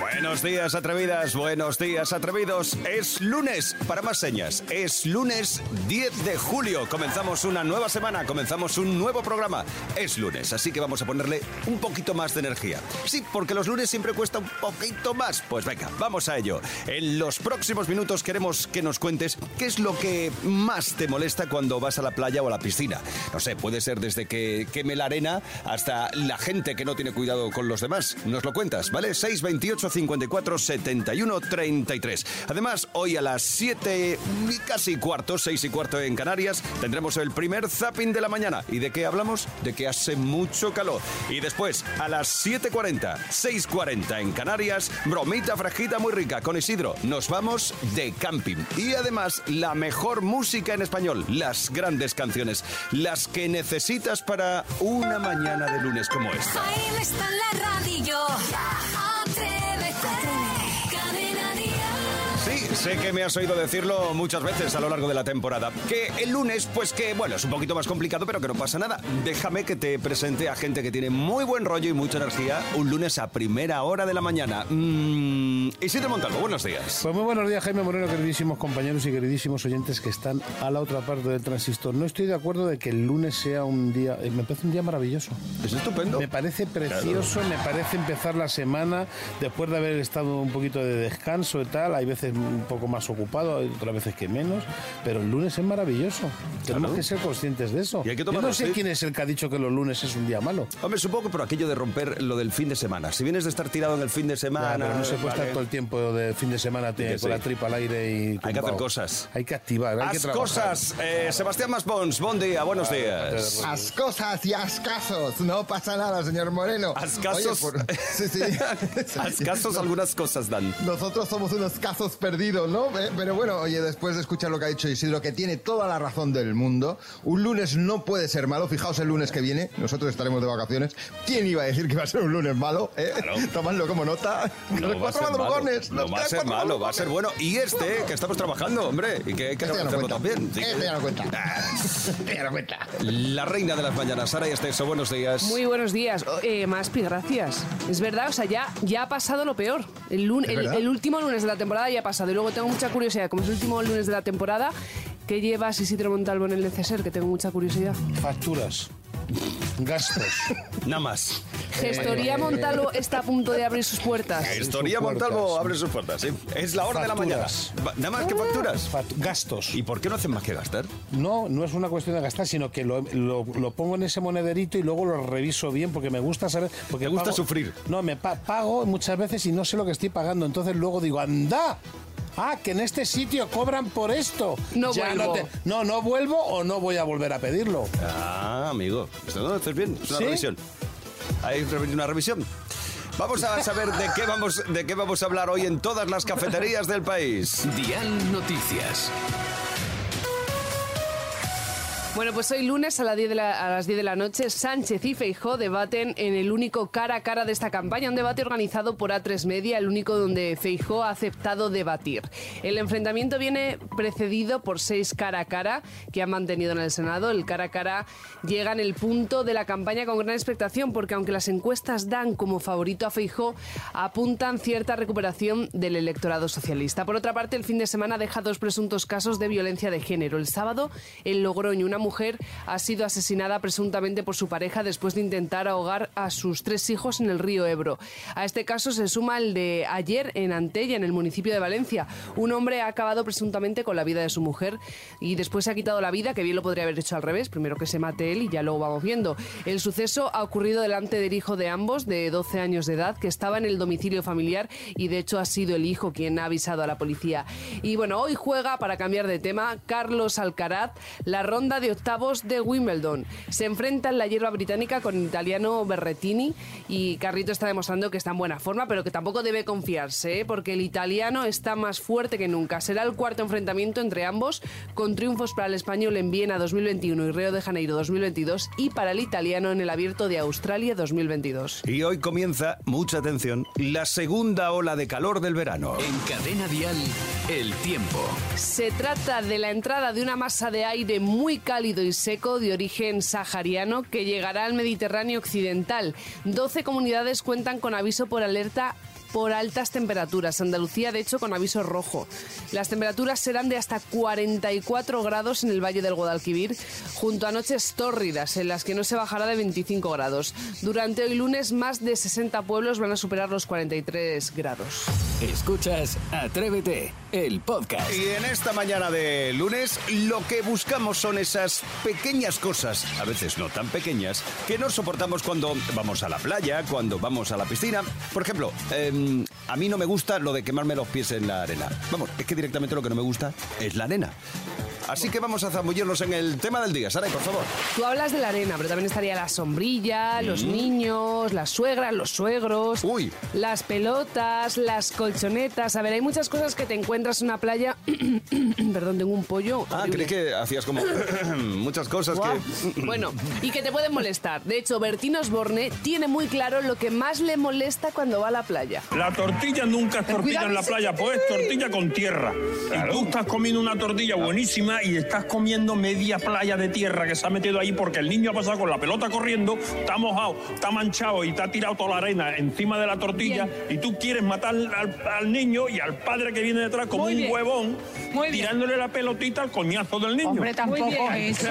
Buenos días, atrevidas. Buenos días, atrevidos. Es lunes, para más señas. Es lunes 10 de julio. Comenzamos una nueva semana, comenzamos un nuevo programa. Es lunes, así que vamos a ponerle un poquito más de energía. Sí, porque los lunes siempre cuesta un poquito más. Pues venga, vamos a ello. En los próximos minutos queremos que nos cuentes qué es lo que más te molesta cuando vas a la playa o a la piscina. No sé, puede ser desde que queme la arena hasta la gente que no tiene cuidado con los demás. Nos lo cuentas, ¿vale? 628 54 71 33. Además, hoy a las 7 y casi cuarto, 6 y cuarto en Canarias, tendremos el primer zapping de la mañana. ¿Y de qué hablamos? De que hace mucho calor. Y después, a las 7.40, 6.40 en Canarias, bromita frajita muy rica con Isidro. Nos vamos de camping. Y además, la mejor música en español, las grandes canciones, las que necesitas para una mañana de lunes como esta. Ahí está la radio. Sé que me has oído decirlo muchas veces a lo largo de la temporada. Que el lunes, pues que, bueno, es un poquito más complicado, pero que no pasa nada. Déjame que te presente a gente que tiene muy buen rollo y mucha energía un lunes a primera hora de la mañana. Mm, Isidro Montalvo, buenos días. Pues muy buenos días, Jaime Moreno, queridísimos compañeros y queridísimos oyentes que están a la otra parte del transistor. No estoy de acuerdo de que el lunes sea un día, eh, me parece un día maravilloso. Es estupendo. Me parece precioso, me parece empezar la semana después de haber estado un poquito de descanso y tal. Hay veces un poco más ocupado, hay otras veces que menos, pero el lunes es maravilloso. Tenemos Claro. que ser conscientes de eso. Y hay que Yo no sé quién es el que ha dicho que los lunes es un día malo. Hombre, supongo que por aquello de romper lo del fin de semana. Si vienes de estar tirado en el fin de semana. Ya, pero no se puede vale. estar todo el tiempo de fin de semana te- con sí. la tripa al aire y Hay que hacer cosas. Hay que activar, hay que Haz trabajar. cosas. Eh, Sebastián Maspons, buen día, buenos días. Haz cosas y haz casos. No pasa nada, señor Moreno. Haz casos. Oye, por- Sí, sí. Haz casos, algunas cosas dan. Nosotros somos unos casos perdidos, ¿no? Pero bueno, oye, después de escuchar lo que ha dicho Isidro, que tiene toda la razón del mundo, un lunes no puede ser malo. Fijaos el lunes que viene, nosotros estaremos de vacaciones. ¿Quién iba a decir que iba a ser un lunes malo? Eh? Tomadlo como nota. No Los va a cuatro ser malo, madrugones, no los va a ser cuatro malo, va a ser bueno. Y este, que estamos trabajando, hombre, y que hay que Este ya no hacerlo cuenta. también. Este que- ya no cuenta. Este ya no cuenta. La reina de las mañanas, Sara y Esteso, buenos días. Muy buenos días. Eh, Maspi, gracias. Es verdad, o sea, ya, ya ha pasado lo peor. El, el último lunes de la temporada ya ha pasado. Y luego tengo mucha curiosidad, como es el último lunes de la temporada, ¿qué llevas Isidro Montalvo en el neceser? Que tengo mucha curiosidad. Facturas, gastos. Nada más. Gestoría Montalvo está a punto de abrir sus puertas. Puertas. Montalvo abre sus puertas, sí. Es la hora de la mañana. Facturas. Nada más que facturas. Fact- gastos. ¿Y por qué no hacen más que gastar? No, no es una cuestión de gastar, sino que lo, lo- lo pongo en ese monederito y luego lo reviso bien porque me gusta saber. Porque ¿Te gusta pago- sufrir? No, me pa- pago muchas veces y no sé lo que estoy pagando. Entonces luego digo, anda. Ah, que en este sitio cobran por esto. No Ya vuelvo. te- no, no vuelvo o no voy a volver a pedirlo. Ah, amigo. Esto no haces bien. Es una ¿Sí? revisión. Hay una revisión. Vamos a saber de qué vamos, de qué vamos a hablar hoy en todas las cafeterías del país. Dial Noticias. Bueno, pues hoy lunes a, 10 de la, a las 10 de la noche, Sánchez y Feijó debaten en el único cara a cara de esta campaña, un debate organizado por A3 Media, el único donde Feijó ha aceptado debatir. El enfrentamiento viene precedido por seis cara a cara que han mantenido en el Senado. El cara a cara llega en el punto de la campaña con gran expectación, porque aunque las encuestas dan como favorito a Feijó, apuntan cierta recuperación del electorado socialista. Por otra parte, el fin de semana deja dos presuntos casos de violencia de género. El sábado, en Logroño, una mujer ha sido asesinada presuntamente por su pareja después de intentar ahogar a sus tres hijos en el río Ebro. A este caso se suma el de ayer en Antella, en el municipio de Valencia. Un hombre ha acabado presuntamente con la vida de su mujer y después se ha quitado la vida, que bien lo podría haber hecho al revés, primero que se mate él y ya luego vamos viendo. El suceso ha ocurrido delante del hijo de ambos, de 12 años de edad, que estaba en el domicilio familiar y de hecho ha sido el hijo quien ha avisado a la policía. Y bueno, hoy juega, para cambiar de tema, Carlos Alcaraz, la ronda de octavos de Wimbledon. Se enfrenta en la hierba británica con el italiano Berrettini y Carrito está demostrando que está en buena forma, pero que tampoco debe confiarse, ¿eh? porque el italiano está más fuerte que nunca. Será el cuarto enfrentamiento entre ambos, con triunfos para el español en Viena 2021 y Río de Janeiro 2022 y para el italiano en el Abierto de Australia 2022. Y hoy comienza, mucha atención, la segunda ola de calor del verano. En Cadena Dial, el tiempo. Se trata de la entrada de una masa de aire muy cálida y seco de origen sahariano que llegará al Mediterráneo occidental. 12 comunidades cuentan con aviso por alerta por altas temperaturas. Andalucía, de hecho, con aviso rojo. Las temperaturas serán de hasta 44 grados en el Valle del Guadalquivir, junto a noches tórridas en las que no se bajará de 25 grados. Durante hoy lunes, más de 60 pueblos van a superar los 43 grados. Escuchas Atrévete, el podcast. Y en esta mañana de lunes lo que buscamos son esas pequeñas cosas, a veces no tan pequeñas, que no soportamos cuando vamos a la playa, cuando vamos a la piscina. Por ejemplo, em, a mí no me gusta lo de quemarme los pies en la arena. Vamos, es que directamente lo que no me gusta es la arena. Así que vamos a zambullirnos en el tema del día. Saray, por favor. Tú hablas de la arena, pero también estaría la sombrilla, los niños, las suegras, los suegros, Uy. las pelotas, las colchonetas. A ver, hay muchas cosas que te encuentras en una playa. Perdón, tengo un pollo. Ah, horrible. creí que hacías como muchas cosas que... Bueno, y que te pueden molestar. De hecho, Bertín Osborne tiene muy claro lo que más le molesta cuando va a la playa. La tortilla nunca es tortilla en la playa, pues es tortilla con tierra. Y tú estás comiendo una tortilla buenísima y estás comiendo media playa de tierra que se ha metido ahí porque el niño ha pasado con la pelota corriendo, está mojado, está manchado y te ha tirado toda la arena encima de la tortilla y tú quieres matar al, al niño y al padre que viene detrás como Muy un bien. huevón Muy bien. tirándole la pelotita al coñazo del niño. Hombre, tampoco es eso.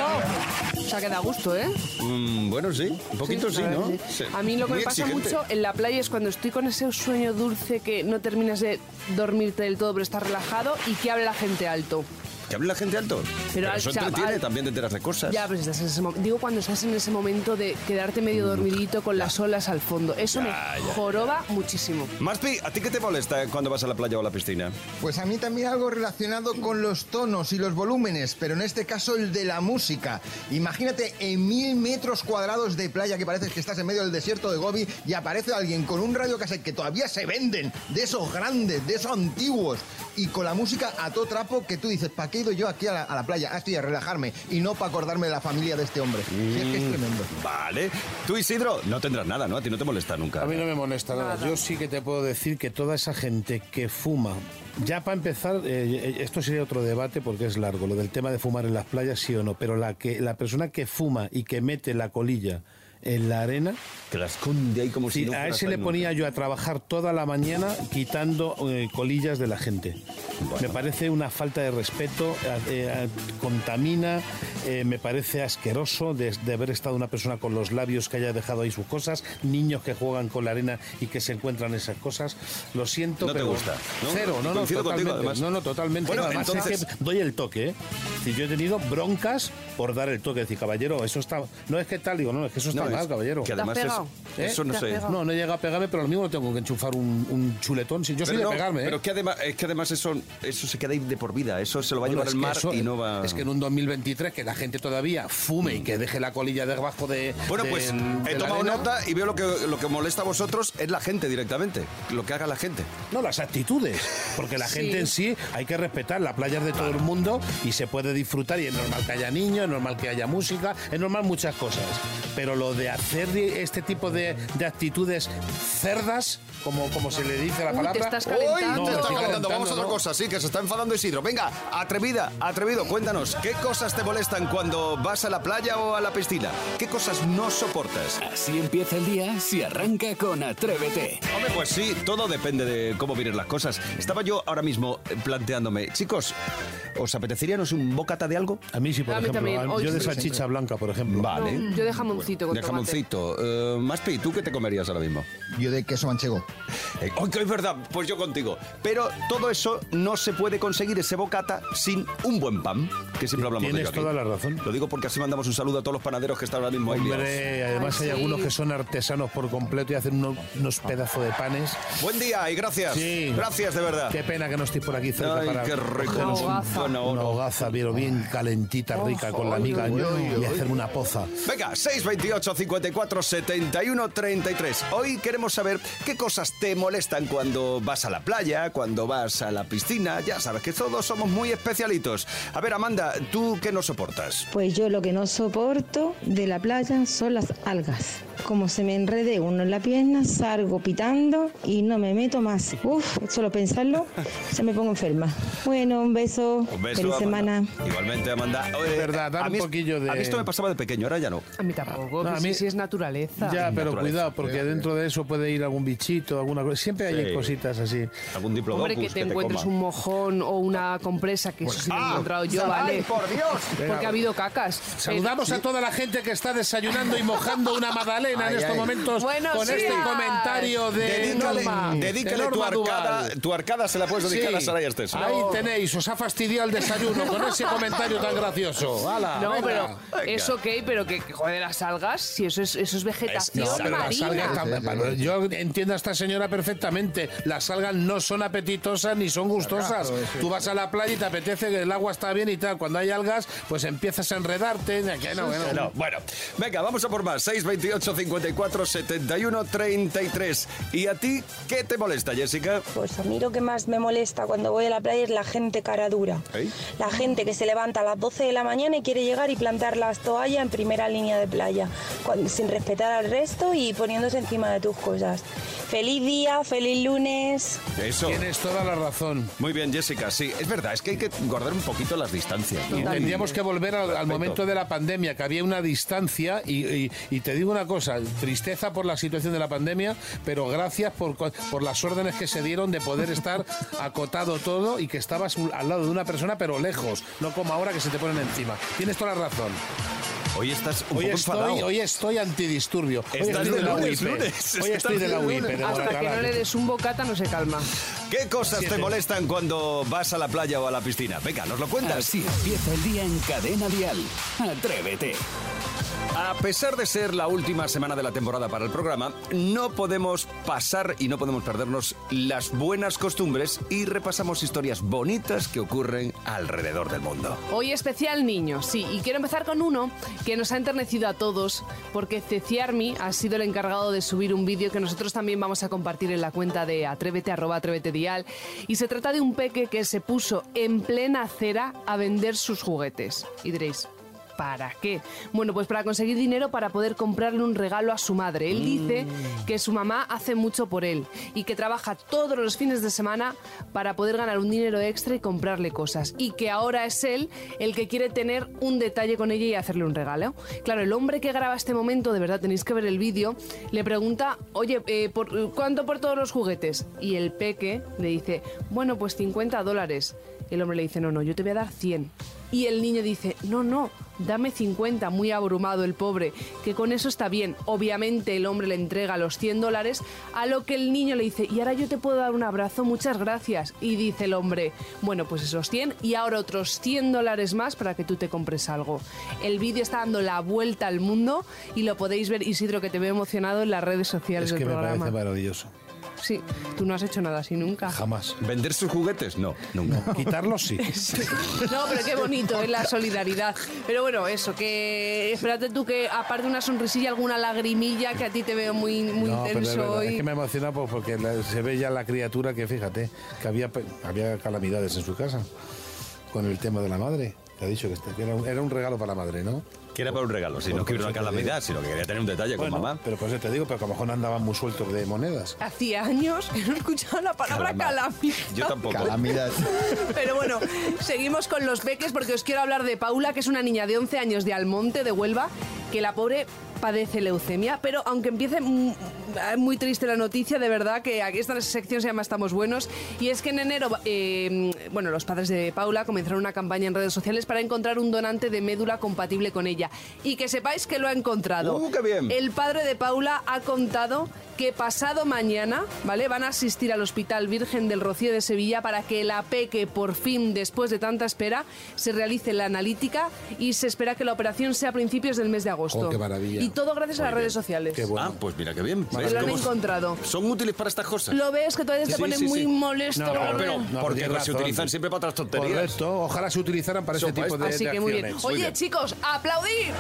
O sea, que da gusto, ¿eh? Mm, bueno, sí, un poquito sí, la ¿no? sí. Sí. A mí lo que Muy me pasa exigente. mucho en la playa es cuando estoy con ese sueño dulce que no terminas de dormirte del todo, pero estás relajado y que habla la gente alto. ¿Que hable la gente alto? Pero, al eso chaval- entretiene, también te enteras de cosas. Ya, pero si estás en ese mo- digo cuando estás en ese momento de quedarte medio dormidito con las olas al fondo. Eso me joroba muchísimo. Maspi, ¿a ti qué te molesta cuando vas a la playa o a la piscina? Pues a mí también algo relacionado con los tonos y los volúmenes, pero en este caso el de la música. Imagínate en mil metros cuadrados de playa que parece que estás en medio del desierto de Gobi y aparece alguien con un radio cassette que todavía se venden, de esos grandes, de esos antiguos, y con la música a todo trapo que tú dices, ¿para qué he ido yo aquí a la, a la playa? Ah, estoy a relajarme y no para acordarme de la familia de este hombre. Sí, es que es tremendo. Vale. Tú, Isidro, no tendrás nada, ¿no? A ti no te molesta nunca. A mí no me molesta nada. Yo sí que te puedo decir que toda esa gente que fuma, ya para empezar, eh, esto sería otro debate porque es largo, lo del tema de fumar en las playas, sí o no, pero la, que, la persona que fuma y que mete la colilla en la arena, Que la esconde ahí como si sí, no a ese le nunca. ponía yo a trabajar toda la mañana quitando eh, colillas de la gente. Me parece una falta de respeto, eh, eh, contamina, eh, me parece asqueroso de, de haber estado una persona con los labios que haya dejado ahí sus cosas, niños que juegan con la arena y que se encuentran esas cosas. Lo siento, No te pero gusta, ¿no? cero, no, no, contigo, totalmente, además. no, no, totalmente. Bueno, Además, es entonces- que doy el toque, ¿eh? Si yo he tenido broncas por dar el toque, decir, caballero, eso está, no es que tal, digo, no, es que eso está No, mal, es caballero. Que además has es- pegado? ¿Eh? eso no ¿Te has sé. No, no llega a pegarme, pero lo mismo no tengo que enchufar un, un chuletón. Si yo soy Pero de no, pegarme, ¿eh? pero que además, es que además eso, eso se queda ahí de por vida. Eso se lo va a llevar que mar eso- y no va... Es que en un 2023 que la gente todavía fume y que deje la colilla debajo de. Bueno, de- pues de he tomado arena. nota y veo lo que, lo que molesta a vosotros es la gente directamente. Lo que haga la gente. No, las actitudes. Porque la Sí. gente en sí hay que respetar. La playa es de todo el mundo y se puede disfrutar. Y es normal que haya niños, es normal que haya música, es normal muchas cosas. Pero lo de hacer este tipo de, de actitudes cerdas, como, como se le dice la Uy, palabra. te estás ¡Uy! calentando. te está estoy calentando. Vamos a otra ¿no? cosa. Sí, que se está enfadando Isidro. Venga, atrevida, atrevido. Cuéntanos, ¿qué cosas te molestan cuando vas a la playa o a la piscina? ¿Qué cosas no soportas? Así empieza el día si arranca con Atrévete. Hombre, pues sí, todo depende de cómo vienen las cosas. Estaba yo ahora mismo planteándome, chicos, ¿os apeteceríanos un bocata de algo? A mí sí, por A mí ejemplo. También. a- Hoy yo de salchicha blanca, por ejemplo. Vale. No, yo de jamoncito con De tomate. jamoncito. Eh, Maspi, ¿tú qué te comerías ahora mismo? Yo de queso manchego. Eh, oh, que es verdad, pues yo contigo. Pero todo eso no se puede conseguir, ese bocata, sin un buen pan, que siempre hablamos de Tienes ello aquí. toda la razón. Lo digo porque así mandamos un saludo a todos los panaderos que están ahora mismo ahí. Hombre, además Ay, hay sí. algunos que son artesanos por completo y hacen unos, unos pedazos de panes. Buen día y gracias. Sí. Gracias, de verdad. Qué pena que no estéis por aquí cerca Ay, para qué rico. Una hogaza. Una hogaza, pero bien calentita, rica, con la miga y hacerme una poza. Venga, 628 54 71 33. Hoy queremos saber qué cosas te molestan cuando vas a la playa, cuando vas a la piscina. Ya sabes que todos somos muy especialitos. A ver, Amanda, ¿tú qué no soportas? Pues yo lo que no soporto de la playa son las algas. Como se me enrede uno en la pierna, salgo pitando y no me meto más. Uf, solo pensarlo, se me pongo enferma. Bueno, un beso. Un beso, Feliz Amanda. semana. Igualmente, Amanda. Oye, verdad, dar a un mí poquillo de- A mí esto me pasaba de pequeño, ahora ya no. A mí tampoco, No, a mí- sí, es naturaleza. Ya, pero Naturaleza. cuidado, porque dentro de eso puede ir algún bichito, alguna cosa. Siempre hay Sí. cositas así. Algún diplodocus Hombre, que te encuentres coma. un mojón o una compresa, que eso sí lo he ¡Ah! encontrado yo, ¡Ay, ¿vale? por Dios! Porque ha habido cacas. Saludamos a toda la gente que está desayunando y mojando una magdalena en Ay, estos ay. momentos Buenos con este comentario de Dedícale, Norma. dedícale de tu Norma arcada, Duval. tu arcada se la puedes dedicar Sí. a Saraya Estes. Ahí tenéis, os ha fastidiado el desayuno con ese comentario tan gracioso. ¡Hala, No, venga! pero venga. es ok, pero que, que, joder, las algas, si eso es, eso es vegetación no, pero las marina. algas Sí, tam- sí, bueno, sí. Yo entiendo a esta señora perfectamente. Las algas no son apetitosas ni son gustosas. Tú vas a la playa y te apetece que el agua está bien y tal. Cuando hay algas, pues empiezas a enredarte. Que no, que no. No, bueno, venga, vamos a por más. 628 54 71 33. ¿Y a ti qué te molesta, Jessica? Pues a mí lo que más me molesta cuando voy a la playa es la gente cara dura. ¿Eh? La gente que se levanta a las 12 de la mañana y quiere llegar y plantar las toallas en primera línea de playa, sin respetar al resto y poniéndose encima de tus cosas. Feliz día, feliz lunes. Eso. Tienes toda la razón. Muy bien, Jessica, sí. Es verdad, es que hay que guardar un poquito las distancias. ¿no? Tendríamos que volver al, momento de la pandemia, que había una distancia y, y- y te digo una cosa, tristeza por la situación de la pandemia, pero gracias por, las órdenes que se dieron de poder estar acotado todo y que estabas al lado de una persona pero lejos, no como ahora que se te ponen encima. Tienes toda la razón. Hoy estás un Hoy poco estoy, enfadado. hoy estoy antidisturbio. Hoy Estás estoy de la UIP. Hoy estoy de la UIP. Hasta que no le des un bocata no se calma. ¿Qué cosas te molestan cuando vas a la playa o a la piscina? Venga, nos lo cuentas. Así empieza el día en Cadena Dial. Atrévete. A pesar de ser la última semana de la temporada para el programa, no podemos pasar y no podemos perdernos las buenas costumbres y repasamos historias bonitas que ocurren alrededor del mundo. Hoy especial niños, sí, y quiero empezar con uno que nos ha enternecido a todos, porque Ceciarmi ha sido el encargado de subir un vídeo que nosotros también vamos a compartir en la cuenta de Atrévete, Atrévete Dial, y se trata de un peque que se puso en plena acera a vender sus juguetes. Y diréis, ¿Para qué? Bueno, pues para conseguir dinero para poder comprarle un regalo a su madre. Él dice que su mamá hace mucho por él y que trabaja todos los fines de semana para poder ganar un dinero extra y comprarle cosas. Y que ahora es él el que quiere tener un detalle con ella y hacerle un regalo. Claro, el hombre que graba este momento, de verdad tenéis que ver el vídeo, le pregunta, oye, eh, ¿por, ¿cuánto por todos los juguetes? Y el peque le dice, bueno, pues 50 dólares. El hombre le dice, no, no, yo te voy a dar 100. Y el niño dice, no, no, dame 50, muy abrumado el pobre, que con eso está bien. Obviamente el hombre le entrega los 100 dólares, a lo que el niño le dice, y ahora yo te puedo dar un abrazo, muchas gracias. Y dice el hombre, bueno, pues esos 100 y ahora otros 100 dólares más para que tú te compres algo. El vídeo está dando la vuelta al mundo y lo podéis ver, Isidro, que te veo emocionado en las redes sociales Es que del me programa. parece maravilloso. Sí, tú no has hecho nada así nunca. Jamás. ¿Vender sus juguetes? No, nunca. Quitarlos sí. No, pero qué bonito es la solidaridad. Pero bueno, eso, que espérate tú que aparte de una sonrisilla, alguna lagrimilla, que a ti te veo muy, muy No, pero es, intenso es que me emociona pues, porque la- se ve ya la criatura que, fíjate, que había, pe- había calamidades en su casa con el tema de la madre. Que ha dicho que, este- que era, un, era un regalo para la madre, ¿no? Que era para un regalo, si no que una calamidad, sino que quería tener un detalle con mamá. Pero por eso te digo, pero que a lo mejor no andaban muy sueltos de monedas. Hacía años que no escuchaba la palabra calamidad. Yo tampoco. Calamidad. Pero bueno, seguimos con los peques porque os quiero hablar de Paula, que es una niña de 11 años de Almonte, de Huelva, que la pobre padece leucemia, pero aunque empiece mm, muy triste la noticia, de verdad que aquí esta sección se llama Estamos Buenos, y es que en enero, eh, bueno, los padres de Paula comenzaron una campaña en redes sociales para encontrar un donante de médula compatible con ella, y que sepáis que lo ha encontrado. ¡Uh, qué bien! El padre de Paula ha contado que pasado mañana, ¿vale? Van a asistir al Hospital Virgen del Rocío de Sevilla para que la peque por fin, después de tanta espera, se realice la analítica y se espera que la operación sea a principios del mes de agosto. Oh, qué maravilla. Y todo gracias a las redes sociales. Qué bueno. Ah, pues mira qué bien. Que ¿Ves lo han cómo encontrado. Son útiles para estas cosas. Lo ves que todavía te Sí, pone sí, muy sí. molesto. No, Claro, pero No, porque tienes se razón. utilizan siempre para otras tonterías. Correcto, ojalá se utilizaran para Son para tipo de, Así de que muy bien. acciones. Oye, bien. chicos, aplaudir.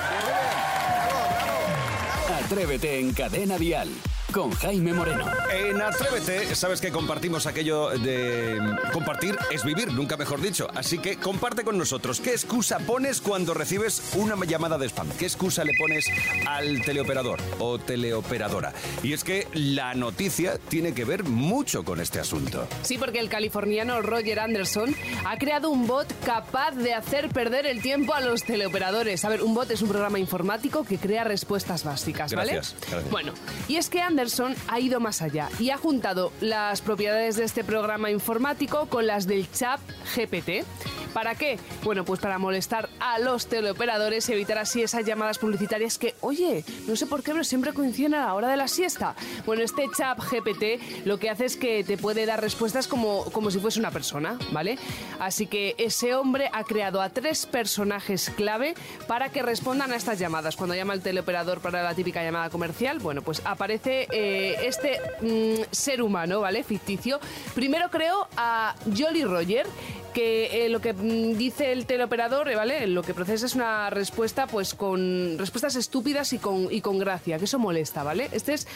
Atrévete en Cadena Dial. Con Jaime Moreno. En Atrévete, sabes que compartimos aquello de compartir es vivir, nunca mejor dicho. Así que comparte con nosotros. ¿Qué excusa pones cuando recibes una llamada de spam? ¿Qué excusa le pones al teleoperador o teleoperadora? Y es que la noticia tiene que ver mucho con este asunto. Sí, porque el californiano Roger Anderson ha creado un bot capaz de hacer perder el tiempo a los teleoperadores. A ver, un bot es un programa informático que crea respuestas básicas, ¿vale? Gracias, gracias. Bueno, y es que Anderson ha ido más allá y ha juntado las propiedades de este programa informático con las del chat GPT. ¿Para qué? Bueno, pues para molestar a los teleoperadores y evitar así esas llamadas publicitarias que, oye, no sé por qué, pero siempre coinciden a la hora de la siesta. Bueno, este chat GPT lo que hace es que te puede dar respuestas como, como si fuese una persona, ¿vale? Así que ese hombre ha creado a tres personajes clave para que respondan a estas llamadas. Cuando llama el teleoperador para la típica llamada comercial, bueno, pues aparece eh, este mm, ser humano, ¿vale? Ficticio. Primero creo a Jolly Roger que eh, lo que mm, dice el teleoperador, eh, ¿vale? Lo que procesa es una respuesta, pues con respuestas estúpidas y con, y con gracia, que eso molesta, ¿vale? Este es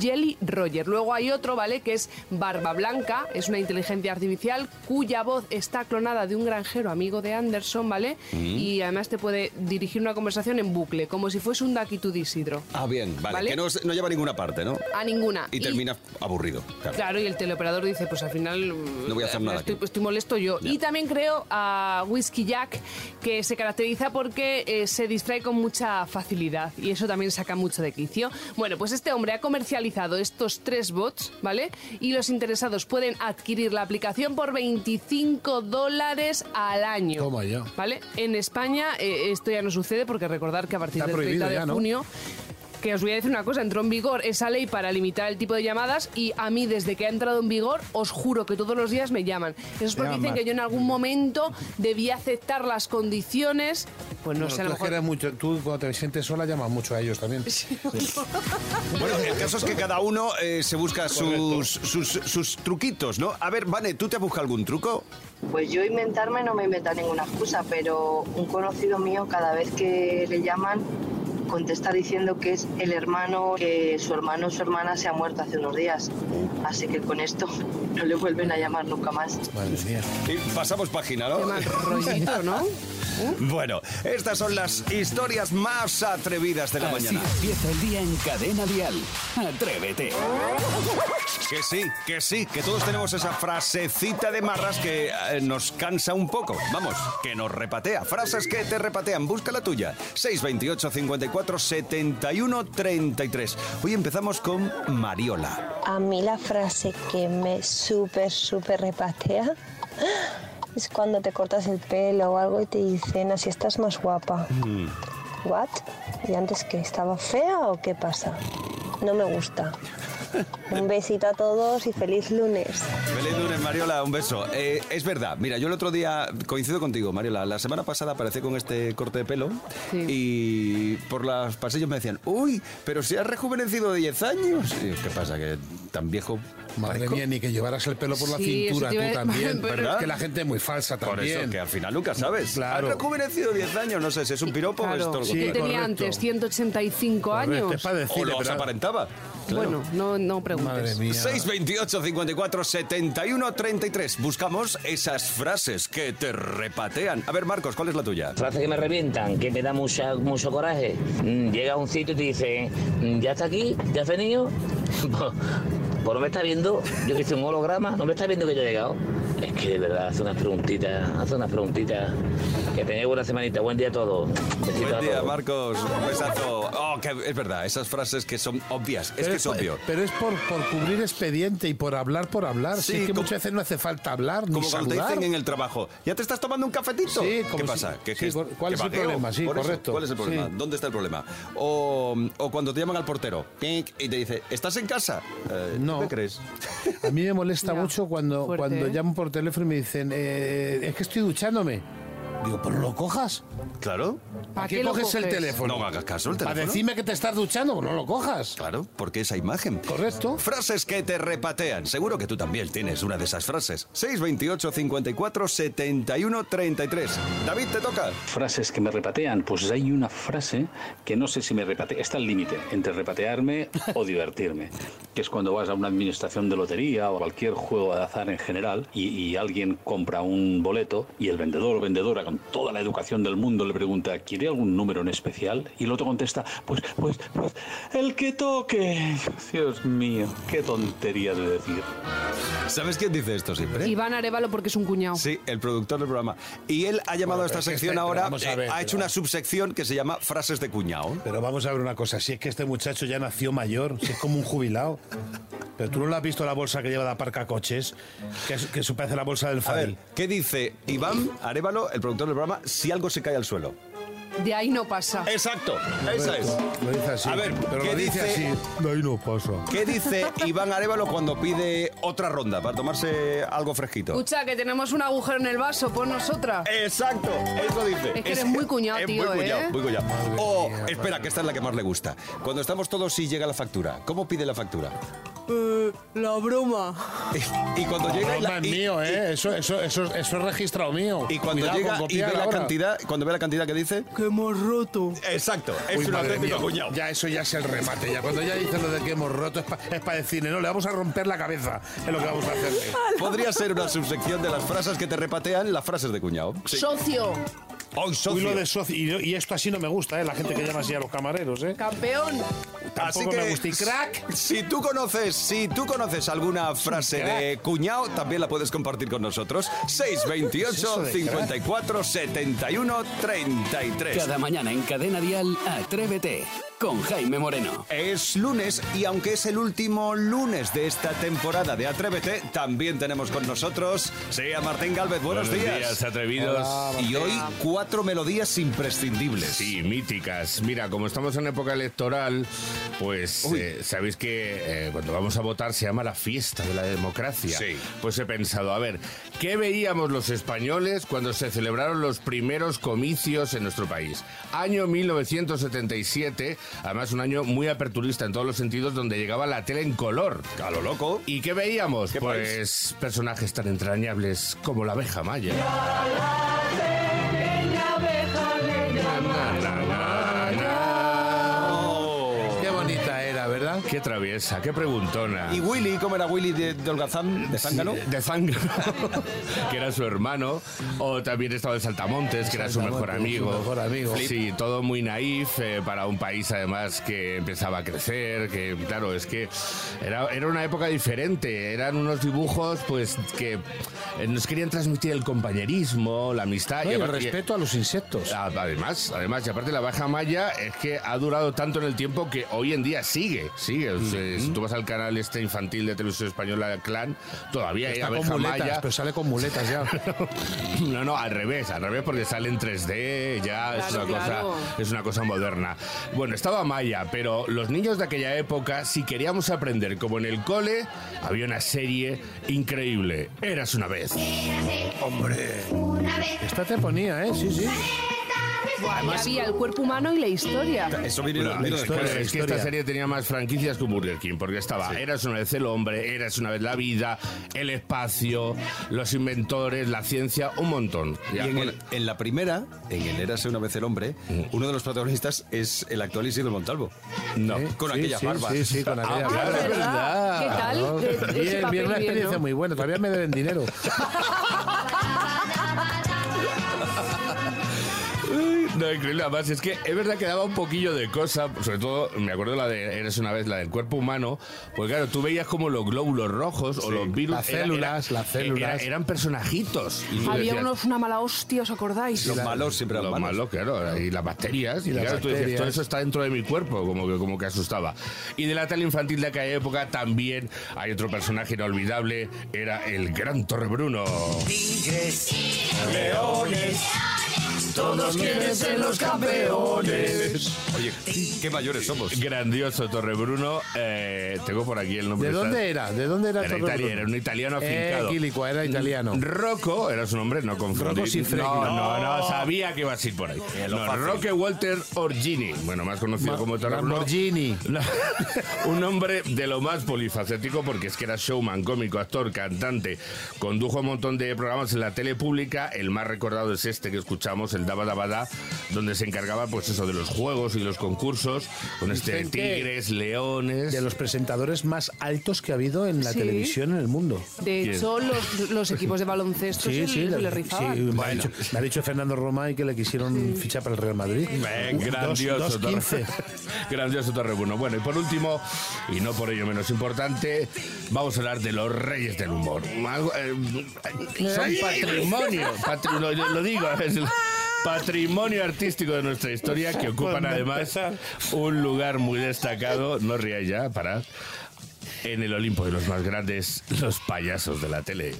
Jelly Roger. Luego hay otro, ¿vale? Que es Barba Blanca, es una inteligencia artificial cuya voz está clonada de un granjero amigo de Anderson, ¿vale? Y además te puede dirigir una conversación en bucle, como si fuese un Dakitu Isidro. Ah, bien, vale. ¿Vale? Que no, no lleva a ninguna parte, ¿no? A ninguna. Y termina aburrido. Claro. Claro, y el teleoperador dice, pues al final... No voy a hacer eh, nada Estoy, molesto yo. Ya. Y también creo a Whiskey Jack, que se caracteriza porque eh, se distrae con mucha facilidad. Y eso también saca mucho de quicio. Bueno, pues este hombre ha comercializado estos tres bots, ¿vale? Y los interesados pueden adquirir la aplicación por 25 dólares al año. Toma ya. ¿Vale? En España eh, esto ya no sucede porque recordar que a partir Está del 30 prohibido de ya, ¿no? junio que os voy a decir una cosa, entró en vigor esa ley para limitar el tipo de llamadas y a mí desde que ha entrado en vigor os juro que todos los días me llaman. Eso es porque dicen que yo en algún momento debía aceptar las condiciones, pues no Bueno, sé, a lo mejor... eres mucho, tú cuando te sientes sola llamas mucho a ellos también. Bueno, el caso es que cada uno eh, se busca sus, sus, sus truquitos, ¿no? A ver, Vane, ¿tú te has buscado algún truco? Pues yo inventarme no me inventa ninguna excusa, pero un conocido mío cada vez que le llaman contesta diciendo que es el hermano, que su hermano o su hermana se ha muerto hace unos días. Así que con esto no le vuelven a llamar nunca más. Madre mía. Y pasamos página, ¿no? Qué mal rollito, ¿no? Bueno, estas son las historias más atrevidas de la Así mañana. empieza el día en Cadena Dial. Atrévete. Que sí, que sí, que todos tenemos esa frasecita de marras que eh, nos cansa un poco. Vamos, que nos repatea. Frases que te repatean. Busca la tuya. 628 54 71 33. Hoy empezamos con Mariola. A mí la frase que me súper, súper repatea es cuando te cortas el pelo o algo y te dicen así estás más guapa. ¿What? ¿Y antes qué? ¿Estaba fea o qué pasa? No me gusta. Un besito a todos y feliz lunes. Feliz lunes, Mariola, un beso. Eh, es verdad, mira, yo el otro día coincido contigo, Mariola. La semana pasada aparecí con este corte de pelo Sí. y por los pasillos me decían, uy, pero si has rejuvenecido 10 años. Y ¿Qué pasa? ¿Que tan viejo? Madre parezco? mía, ni que llevaras el pelo por la Sí, cintura tú también. pero- ¿Verdad? Es que la gente es muy falsa Por también. eso, que al final nunca sabes. Claro. Has rejuvenecido 10 años, no sé si es un piropo o es Claro. todo lo Sí, ¿Qué contrario. tenía antes? ¿185 Correcto, años? es para O lo aparentaba. Claro. Bueno, no, no preguntes. Madre mía. 628 54 71 33. Buscamos esas frases que te repatean. A ver, Marcos, ¿cuál es la tuya? Frases que me revientan, que me da mucha, mucho coraje. Mm, Llega a un sitio y te dice, mm, ¿ya está aquí? ¿Ya has venido? pues pues no me está viendo, yo que soy un holograma, no me está viendo que yo he llegado. Es que de verdad, hace unas preguntitas, hace unas preguntitas. Que tengáis buena semanita, buen día a todos. Buen a día, todos. Marcos. Un besazo. Oh, que es verdad, esas frases que son obvias. Es que es obvio. Pero es por, por cubrir expediente y por hablar por hablar. Sí, es que como- muchas veces no hace falta hablar ni Como cuando te dicen en el trabajo, ¿ya te estás tomando un cafetito? Sí, como ¿Qué si- pasa? ¿Qué- sí, qué cor- ¿cuál es el problema? Sí, correcto. ¿Cuál es el problema? Sí. ¿Dónde está el problema? O, o cuando te llaman al portero y te dice, ¿estás en casa? Eh, ¿tú No. ¿Qué crees? A mí me molesta mucho cuando, fuerte, cuando ¿eh? llamo por teléfono y me dicen, eh, es que estoy duchándome. Digo, pero lo cojas. Claro. ¿Para qué qué lo coges el coges? teléfono? No hagas caso el Para teléfono. decirme que te estás duchando, pues no lo cojas. Claro, porque esa imagen. Correcto. Frases que te repatean. Seguro que tú también tienes una de esas frases. 628 54 71 33. David, te toca. Frases que me repatean. Pues hay una frase que no sé si me repatea. Está al límite entre repatearme o divertirme. Que es cuando vas a una administración de lotería o cualquier juego de azar en general y, y alguien compra un boleto y el vendedor o vendedora con toda la educación del mundo le pregunta ¿quiere algún número en especial? Y el otro contesta pues, pues, pues, el que toque. Dios mío, qué tontería de decir. ¿Sabes quién dice esto siempre? Iván Arevalo porque es un cuñado. Sí, el productor del programa. Y él ha llamado Bueno, a esta sección este- ahora, a eh, ver, ha hecho una subsección que se llama frases de cuñado. Pero vamos a ver una cosa, si es que este muchacho ya nació mayor, si es como un jubilado. Pero tú no le has visto la bolsa que lleva de aparca coches, que, es- que eso parece la bolsa del A Fadel. ver, ¿qué dice Iván Arevalo, el productor del programa, si algo se cae al suelo? pueblo. De ahí no pasa. Exacto, esa es. Lo dice así. A ver, pero ¿qué lo dice, dice- así. De ahí no pasa. ¿Qué dice Iván Arevalo cuando pide otra ronda para tomarse algo fresquito? Escucha, que tenemos un agujero en el vaso, ponnos otra. Exacto, eso dice. Es que eres muy cuñado, es tío, muy cuñado, ¿eh? muy cuñado. O, espera, que esta es la que más le gusta. Cuando estamos todos y llega la factura, ¿cómo pide la factura? la broma. Y cuando llega y Broma la, es y- mío, ¿eh? Eso, eso, eso, eso es registrado mío. y cuando Cuidado llega y ve la cantidad, cuando ve la cantidad que dice, Que hemos roto. exacto, es Uy, un auténtico cuñado. Ya eso ya es el remate. Ya cuando ya dicen lo de que hemos roto es para decirle, no, le vamos a romper la cabeza. Es lo que vamos a hacerle. Podría ser una subsección de las frases que te repatean, las frases de cuñado. Sí. Socio. Hoy socio. lo de socio. Y, y esto así no me gusta, ¿eh? La gente que llama así a los camareros, ¿eh? Campeón. Así Tampoco que me gusta. Y crack. Si tú conoces, si tú conoces alguna frase de cuñado, también la puedes compartir con nosotros. 628 eso de 54 71 33. Cada mañana en Cadena Dial, Atrévete con Jaime Moreno. Es lunes y aunque es el último lunes de esta temporada de Atrévete, también tenemos con nosotros sí, a Martín Galvez. Buenos, Buenos días, atrevidos. Y hoy cuatro melodías imprescindibles. Sí, míticas. Mira, como estamos en época electoral, pues eh, sabéis que eh, cuando vamos a votar se llama la fiesta de la democracia. Sí. Pues he pensado, a ver, ¿qué veíamos los españoles cuando se celebraron los primeros comicios en nuestro país? Año 1977, además un año muy aperturista en todos los sentidos, donde llegaba la tele en color. A lo loco. ¿Y qué veíamos? ¿Qué pues personajes tan entrañables como la abeja maya. Qué traviesa, qué preguntona. ¿Y Willy? ¿Cómo era Willy de, de Holgazán? ¿De Zángano? Sí, de Zángano, que era su hermano. O también estaba de Saltamontes, que era su mejor amigo. su mejor amigo. Sí, todo muy naif eh, para un país además que empezaba a crecer, que claro, es que era, era una época diferente. Eran unos dibujos pues que eh, nos querían transmitir el compañerismo, la amistad. No, y el aparte- respeto a los insectos. Además, además, y aparte la baja maya es que ha durado tanto en el tiempo que hoy en día sigue, sigue. O sea, Si tú vas al canal este infantil de televisión española Clan, todavía hay Está con abeja muletas, maya. pero sale con muletas ya. No, no, al revés, al revés porque sale en 3D, ya es, una claro. cosa, es una cosa moderna. Bueno, estaba Maya, pero los niños de aquella época, si queríamos aprender como en el cole, había una serie increíble. Eras una vez. Hombre. Esta te ponía, ¿eh? Sí, sí. Y había el cuerpo humano y la historia. Eso viene, historia, después. es que esta serie tenía más franquicias que Burger King, porque estaba Eras una vez el hombre, Eras una vez la vida, el espacio, los inventores, la ciencia, un montón. Y en, bueno, el- en la primera, en el Érase una vez el hombre, uno de los protagonistas es el actual Isidro Montalvo. no. Sí, Con sí, aquellas sí, barbas. Sí, sí, con aquella Ah, barba. es verdad. ¿Qué tal? Eh, Bien, bien, una bien, experiencia ¿no? muy buena. Todavía me deben dinero. No, increíble. Además, es que es verdad que daba un poquillo de cosa. Sobre todo, me acuerdo la de Eres una vez, la del cuerpo humano. Porque claro, tú veías como los glóbulos rojos o los virus. Las células, las células. era- eran personajitos. Y Había decías, unos una mala hostia, ¿os acordáis? Los malos siempre eran Lo malos. malo, claro, y las bacterias. Y, las claro, tú decías, bacterias. todo eso está dentro de mi cuerpo, como que, como que asustaba. Y de la tele infantil de aquella época también hay otro personaje inolvidable, era el gran Torrebruno. Tigres, leones, Todos quieren ser los campeones. Oye, qué mayores somos. Grandioso Torre Bruno. Eh, tengo por aquí el nombre. ¿De dónde era? ¿De dónde era Era, Torre itali- Bruno? era un italiano Eh, afincado. Quilicua, era italiano. Rocco era su nombre, no confundir. Rocco. No, no, no, No. sabía que ibas a ir por ahí. lo No. Roque Walter Orgini, bueno, más conocido Ma- como Torre Bruno. Lamborghini. No, un hombre de lo más polifacético porque es que era showman, cómico, actor, cantante. Condujo un montón de programas en la tele pública. El más recordado es este que escuchamos, el Daba Daba Da, donde se encargaba, pues eso, de los juegos y los concursos, con este tigres, leones. De los presentadores más altos que ha habido en la Sí. televisión en el mundo. De hecho, los, los equipos de baloncesto Sí, sí, le, rifaban. sí, me, ha dicho, me ha dicho Fernando Romay que le quisieron fichar para el Real Madrid. Grandioso, dos. Torre, grandioso Torre Bruno. Bueno, y por último, y no por ello menos importante, vamos a hablar de los reyes del humor. Algo, eh, son patrimonio, patri- lo, lo digo, es el patrimonio artístico de nuestra historia que ocupan además un lugar muy destacado, no ríais ya, parad, en el Olimpo de los más grandes, los payasos de la tele.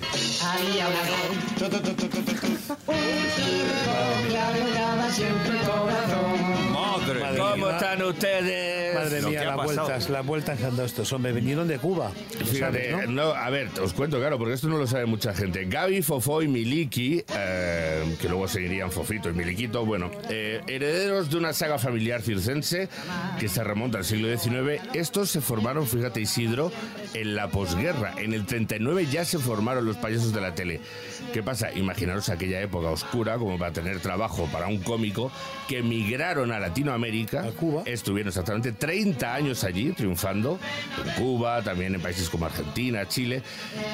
Madre, Madre ¿Cómo mía. están ustedes? Madre Lo que mía, ha las pasado. vueltas, las vueltas que han dado estos. Hombre, vinieron de Cuba. lo Fíjate, sabes, ¿no? no, a ver, os cuento, claro, porque esto no lo sabe mucha gente. Gaby, Fofó y Miliki, eh, que luego seguirían Fofito y Miliquito, bueno, eh, herederos de una saga familiar circense que se remonta al siglo XIX. Estos se formaron, fíjate Isidro, en la posguerra. En el 39 ya se formaron los payasos de la tele. ¿Qué pasa? Imaginaros aquella época oscura, como para tener trabajo para un cómico, que emigraron a Latinoamérica. A Cuba. Estuvieron exactamente 30 años allí triunfando, en Cuba, también en países como Argentina, Chile,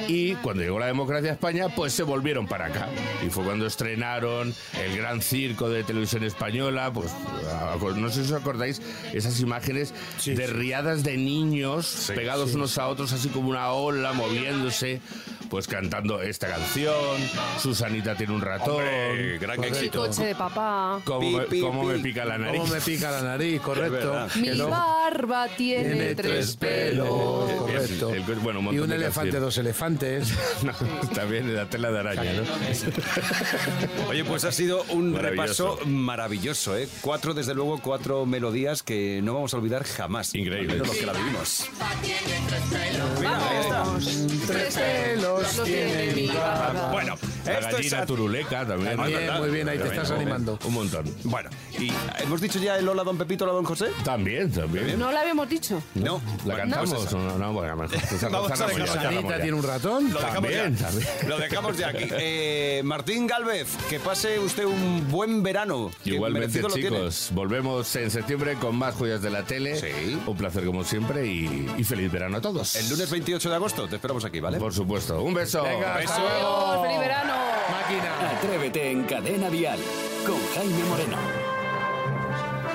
y cuando llegó la democracia a España, pues se volvieron para acá. Y fue cuando estrenaron el gran circo de televisión española, pues no sé si os acordáis, esas imágenes Sí, de sí. riadas de niños pegados unos a otros, así como una ola, moviéndose, pues cantando esta canción, Susanita tiene un ratón. Hombre, gran El éxito. coche de papá. ¿Cómo, Pi, me, pi, cómo pi. me pica la nariz? ¿Cómo me pica la nariz? Correcto. Mi no- barba tiene, Tiene tres pelos. Correcto. El- el- bueno, un y un elefante, canciones. dos elefantes. No, también la tela de araña, ¿no? Oye, pues ha sido un Maravilloso. repaso maravilloso, ¿eh? Cuatro, desde luego, cuatro melodías que no vamos a olvidar jamás. Increíble. Los que la vivimos. Mira, ahí está. Tres pelos tiene mi barba. Bueno, La esto es... gallina turuleca también. También, ¿verdad? muy bien, ahí te estás animando. Un montón. Bueno, y hemos dicho ya el hola don Pepito, hola don José. También, también. No lo habíamos dicho. No. ¿La Bueno, cantamos pues no? No, bueno, mejor. Vamos a dejarlo. tiene un ratón. Lo dejamos También, ya. también. Lo dejamos ya aquí. Eh, Martín Galvez, que pase usted un buen verano. Igualmente, chicos, volvemos en septiembre con más joyas de la tele. Sí. Un placer como siempre y, y feliz verano a todos. El lunes 28 de agosto te esperamos aquí, ¿vale? Por supuesto. Un beso. Venga, Beso. Adiós, feliz verano. Máquina. Atrévete en Cadena Dial con Jaime Moreno.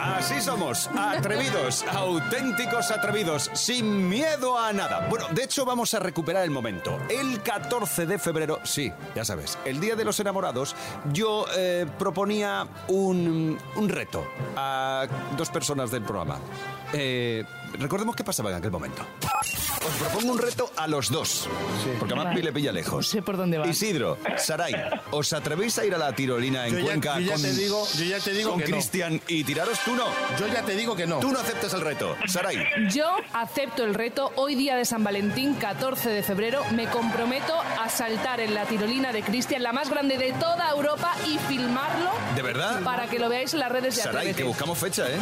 Así somos, atrevidos, auténticos atrevidos, sin miedo a nada. Bueno, de hecho vamos a recuperar el momento. El 14 de febrero, sí, ya sabes, el Día de los Enamorados, yo eh, proponía un, un reto a dos personas del programa. Eh, recordemos qué pasaba en aquel momento. Os propongo un reto a los dos, porque a Mapi le pilla lejos. No sé por dónde va. Isidro, Saray, ¿os atrevéis a ir a la tirolina en Yo ya- Cuenca yo ya con, te digo- yo ya te digo con que no. Cristian y tiraros tú no? Yo ya te digo que no. Tú no aceptas el reto. Saray. Yo acepto el reto. Hoy día de San Valentín, 14 de febrero, me comprometo a saltar en la tirolina de Cristian, la más grande de toda Europa, y filmarlo ¿De verdad? para que lo veáis en las redes de Saray, Atrévete. que buscamos fecha, ¿eh?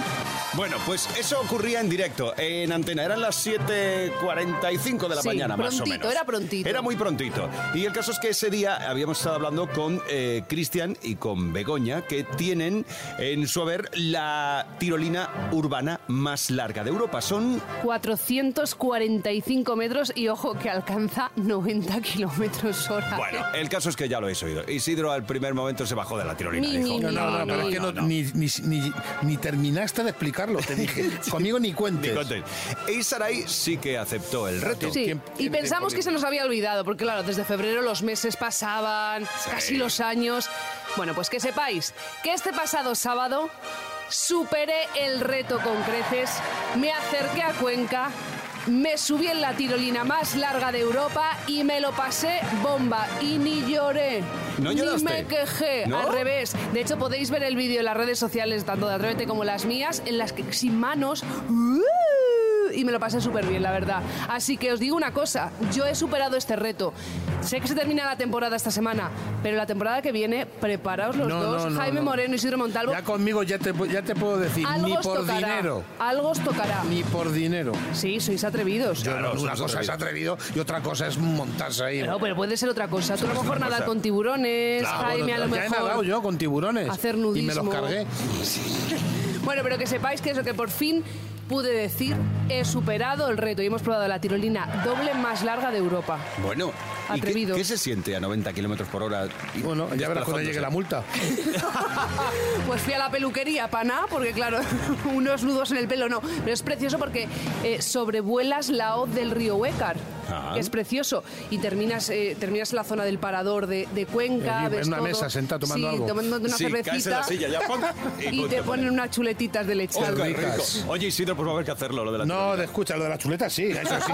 Bueno, pues eso ocurría en directo, en antena. Eran las 7.45 de la Sí, mañana, más o menos. era prontito. Era muy prontito. Y el caso es que ese día habíamos estado hablando con eh, Cristian y con Begoña, que tienen en su haber la tirolina urbana más larga de Europa. Son 445 metros y ojo que alcanza 90 kilómetros hora. Bueno, el caso es que ya lo habéis oído. Isidro al primer momento se bajó de la tirolina. Dijo, mi, No, no, no, pero es que no, Ni, ni, ni, ni terminaste de explicarlo. Te dije, conmigo ni cuentes. Contéis. Y Saray sí que aceptó el reto. Sí, ¿Quién- y pensamos que se nos había olvidado, porque claro, desde febrero los meses pasaban, casi los años. Bueno, pues que sepáis que este pasado sábado superé el reto con creces, me acerqué a Cuenca Me subí en la tirolina más larga de Europa y me lo pasé bomba y ni lloré. ¿No ni me quejé, ¿No? al revés. De hecho, podéis ver el vídeo en las redes sociales, tanto de Atrévete como las mías, en las que sin manos... ¡uh! Y me lo pasé súper bien, la verdad. Así que os digo una cosa, yo he superado este reto. Sé que se termina la temporada esta semana, pero la temporada que viene, preparaos los No, dos, no, no, Jaime no. Moreno y Isidro Montalvo. Ya conmigo ya te, ya te puedo decir, algo ni os por tocará. dinero. Algo os tocará. Ni por dinero. Sí, sois atrevidos. Yo no, una cosa es atrevido y otra cosa es montarse ahí. No, pero puede ser otra cosa. Tú a lo Es mejor nadar con tiburones, Claro, Jaime a lo ya he mejor. nadado yo con tiburones. Hacer Y me nudismo. los cargué. Bueno, pero que sepáis que eso, que por fin pude decir, he superado el reto y hemos probado la tirolina doble más larga de Europa. Bueno, ¿y qué, se siente a 90 kilómetros por hora? Bueno, ya verás cuando llegue la multa. Pues fui a la peluquería para nada, porque claro, unos nudos en el pelo no. Pero es precioso porque eh, sobrevuelas la hoz del río Huécar, Ah. que es precioso. Y terminas, eh, terminas en la zona del parador de, de Cuenca. Allí, en una todo. mesa, sentado, tomando sí, algo. tomándote una Sí, caes en cervecita. la silla, ya, ¡pum! y y te ponen unas chuletitas de leche. Oh. Oye, Isidro, pues va a haber que hacerlo, lo de la No, de escucha, lo de la chuleta sí, eso sí.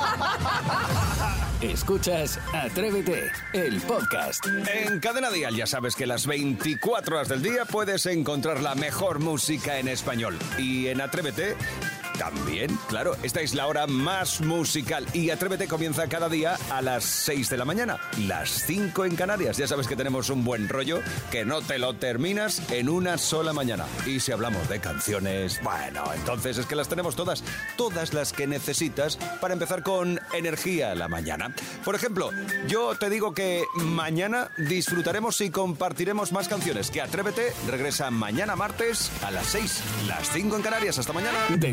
Escuchas Atrévete, el podcast. En Cadena Dial ya sabes que las 24 horas del día puedes encontrar la mejor música en español. Y en Atrévete también, claro, esta es la hora más musical. Y Atrévete comienza cada día a las 6 de la mañana, las 5 en Canarias. Ya sabes que tenemos un buen rollo que no te lo terminas en una sola mañana. Y si hablamos de canciones, bueno, entonces es que las tenemos todas, todas las que necesitas para empezar con energía la mañana. Por ejemplo, yo te digo que mañana disfrutaremos y compartiremos más canciones. Que Atrévete regresa mañana martes a las 6, las 5 en Canarias. Hasta mañana. De